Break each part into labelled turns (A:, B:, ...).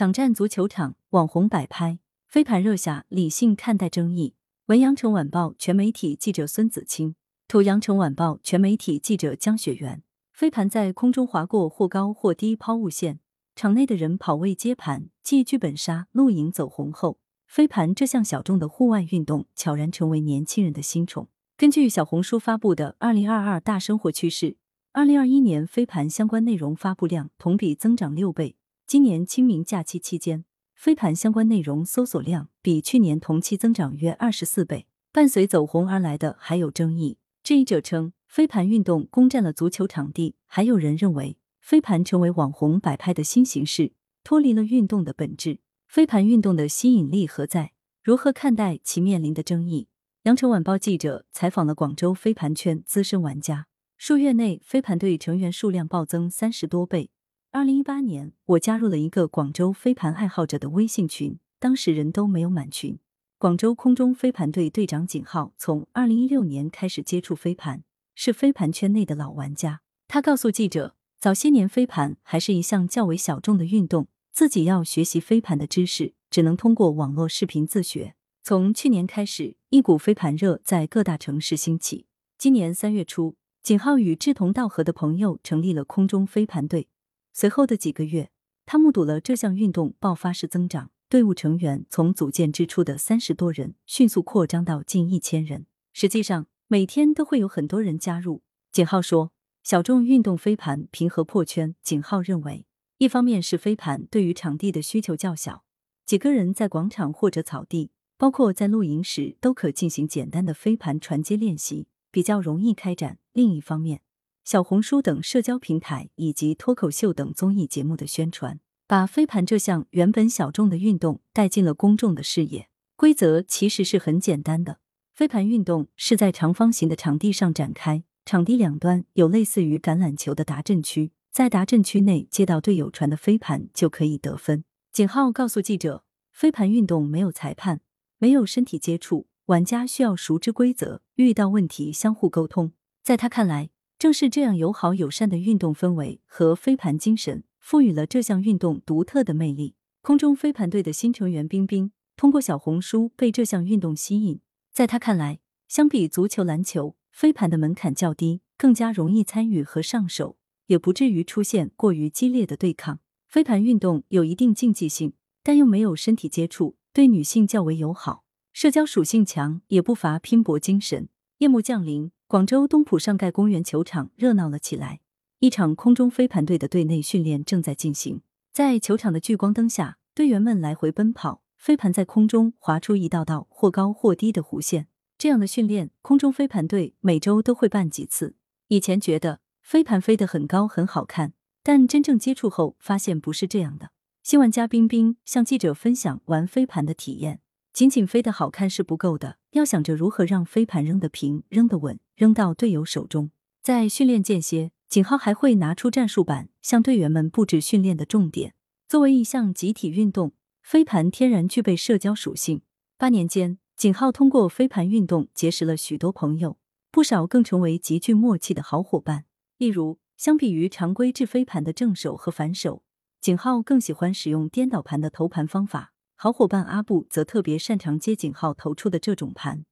A: 抢占足球场，网红摆拍，飞盘热下，理性看待争议。文阳城晚报全媒体记者孙子清，图阳城晚报全媒体记者江雪媛。飞盘在空中划过或高或低抛物线，场内的人跑位接盘，继剧本杀、露营走红后，飞盘这项小众的户外运动悄然成为年轻人的新宠。根据小红书发布的《二零二二大生活趋势》，二零二一年飞盘相关内容发布量同比增长六倍。今年清明假期期间，飞盘相关内容搜索量比去年同期增长约二十四倍。伴随走红而来的还有争议，质疑者称飞盘运动攻占了足球场地，还有人认为飞盘成为网红摆拍的新形式，脱离了运动的本质。飞盘运动的吸引力何在？如何看待其面临的争议？羊城晚报记者采访了广州飞盘圈资深玩家，数月内飞盘队成员数量暴增三十多倍。二零一八年，我加入了一个广州飞盘爱好者的微信群，当时人都没有满群。广州空中飞盘队队长景浩从二零一六年开始接触飞盘，是飞盘圈内的老玩家。他告诉记者，早些年飞盘还是一项较为小众的运动，自己要学习飞盘的知识，只能通过网络视频自学。从去年开始，一股飞盘热在各大城市兴起。今年三月初，景浩与志同道合的朋友成立了空中飞盘队。随后的几个月，他目睹了这项运动爆发式增长，队伍成员从组建之初的三十多人迅速扩张到近一千人。实际上，每天都会有很多人加入。景浩说：“小众运动飞盘平和破圈。”景浩认为，一方面是飞盘对于场地的需求较小，几个人在广场或者草地，包括在露营时都可进行简单的飞盘传接练习，比较容易开展。另一方面，小红书等社交平台以及脱口秀等综艺节目的宣传，把飞盘这项原本小众的运动带进了公众的视野。规则其实是很简单的，飞盘运动是在长方形的场地上展开，场地两端有类似于橄榄球的达阵区，在达阵区内接到队友传的飞盘就可以得分。景浩告诉记者，飞盘运动没有裁判，没有身体接触，玩家需要熟知规则，遇到问题相互沟通。在他看来。正是这样友好友善的运动氛围和飞盘精神，赋予了这项运动独特的魅力。空中飞盘队的新成员冰冰，通过小红书被这项运动吸引。在他看来，相比足球、篮球，飞盘的门槛较低，更加容易参与和上手，也不至于出现过于激烈的对抗。飞盘运动有一定竞技性，但又没有身体接触，对女性较为友好，社交属性强，也不乏拼搏精神。夜幕降临。广州东圃上盖公园球场热闹了起来，一场空中飞盘队的队内训练正在进行。在球场的聚光灯下，队员们来回奔跑，飞盘在空中划出一道道或高或低的弧线。这样的训练，空中飞盘队每周都会办几次。以前觉得飞盘飞得很高很好看，但真正接触后发现不是这样的。新玩家冰冰向记者分享玩飞盘的体验。仅仅飞得好看是不够的，要想着如何让飞盘扔得平、扔得稳，扔到队友手中。在训练间歇，景浩还会拿出战术板，向队员们布置训练的重点。作为一项集体运动，飞盘天然具备社交属性。八年间，景浩通过飞盘运动结识了许多朋友，不少更成为极具默契的好伙伴。例如，相比于常规制飞盘的正手和反手，景浩更喜欢使用颠倒盘的投盘方法。好伙伴阿布则特别擅长接景浩投出的这种盘，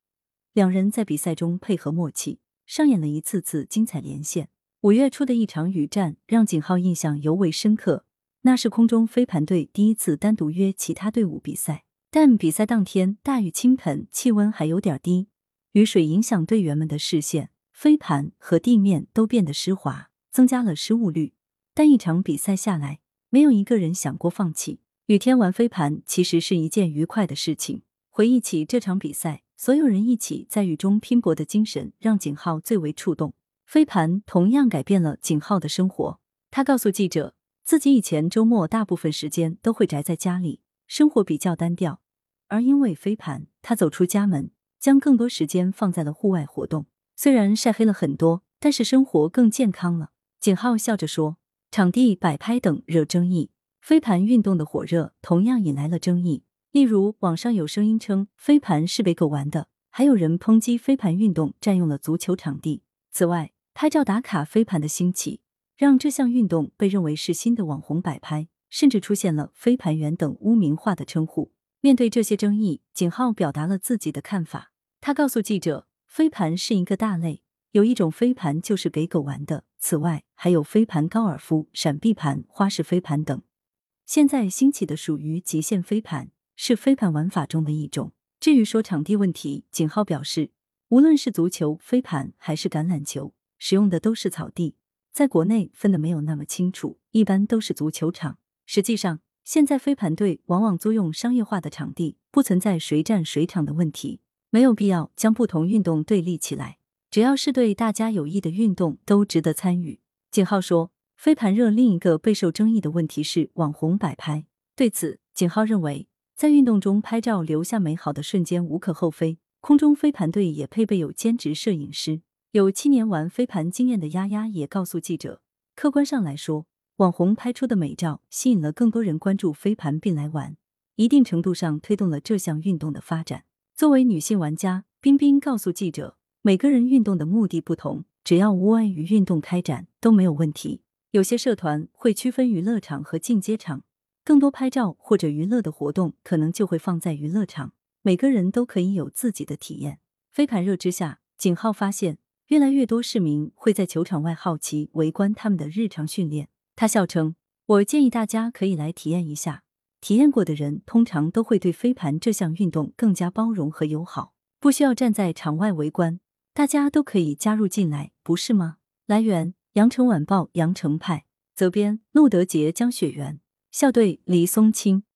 A: 两人在比赛中配合默契，上演了一次次精彩连线。五月初的一场雨战让景浩印象尤为深刻，那是空中飞盘队第一次单独约其他队伍比赛，但比赛当天大雨倾盆，气温还有点低，雨水影响队员们的视线，飞盘和地面都变得湿滑，增加了失误率。但一场比赛下来，没有一个人想过放弃。雨天玩飞盘其实是一件愉快的事情。回忆起这场比赛，所有人一起在雨中拼搏的精神，让景浩最为触动。飞盘同样改变了景浩的生活。他告诉记者，自己以前周末大部分时间都会宅在家里，生活比较单调。而因为飞盘，他走出家门，将更多时间放在了户外活动。虽然晒黑了很多，但是生活更健康了。景浩笑着说：“场地摆拍等惹争议。”飞盘运动的火热同样引来了争议，例如网上有声音称飞盘是被狗玩的，还有人抨击飞盘运动占用了足球场地。此外，拍照打卡飞盘的兴起，让这项运动被认为是新的网红摆拍。甚至出现了“飞盘员”等污名化的称呼。面对这些争议，景浩表达了自己的看法。他告诉记者，飞盘是一个大类，有一种飞盘就是给狗玩的。此外，还有飞盘高尔夫、闪避盘、花式飞盘等。现在兴起的属于极限飞盘，是飞盘玩法中的一种。至于说场地问题，景浩表示，无论是足球、飞盘还是橄榄球，使用的都是草地，在国内分的没有那么清楚，一般都是足球场。实际上，现在飞盘队往往租用商业化的场地，不存在谁占谁场的问题，没有必要将不同运动对立起来。只要是对大家有益的运动，都值得参与。景浩说，飞盘热另一个备受争议的问题是网红摆拍。对此，景浩认为，在运动中拍照留下美好的瞬间无可厚非。空中飞盘队也配备有兼职摄影师。有七年玩飞盘经验的丫丫也告诉记者，客观上来说。网红拍出的美照吸引了更多人关注飞盘并来玩，一定程度上推动了这项运动的发展。作为女性玩家，冰冰告诉记者，每个人运动的目的不同，只要无碍于运动开展都没有问题。有些社团会区分娱乐场和进阶场，更多拍照或者娱乐的活动可能就会放在娱乐场。每个人都可以有自己的体验。飞盘热之下，景浩发现越来越多市民会在球场外好奇围观他们的日常训练。他笑称：“我建议大家可以来体验一下，体验过的人通常都会对飞盘这项运动更加包容和友好，不需要站在场外围观，大家都可以加入进来，不是吗？”来源：羊城晚报羊城派，责编：陆德杰、江雪源，校对：黎松青。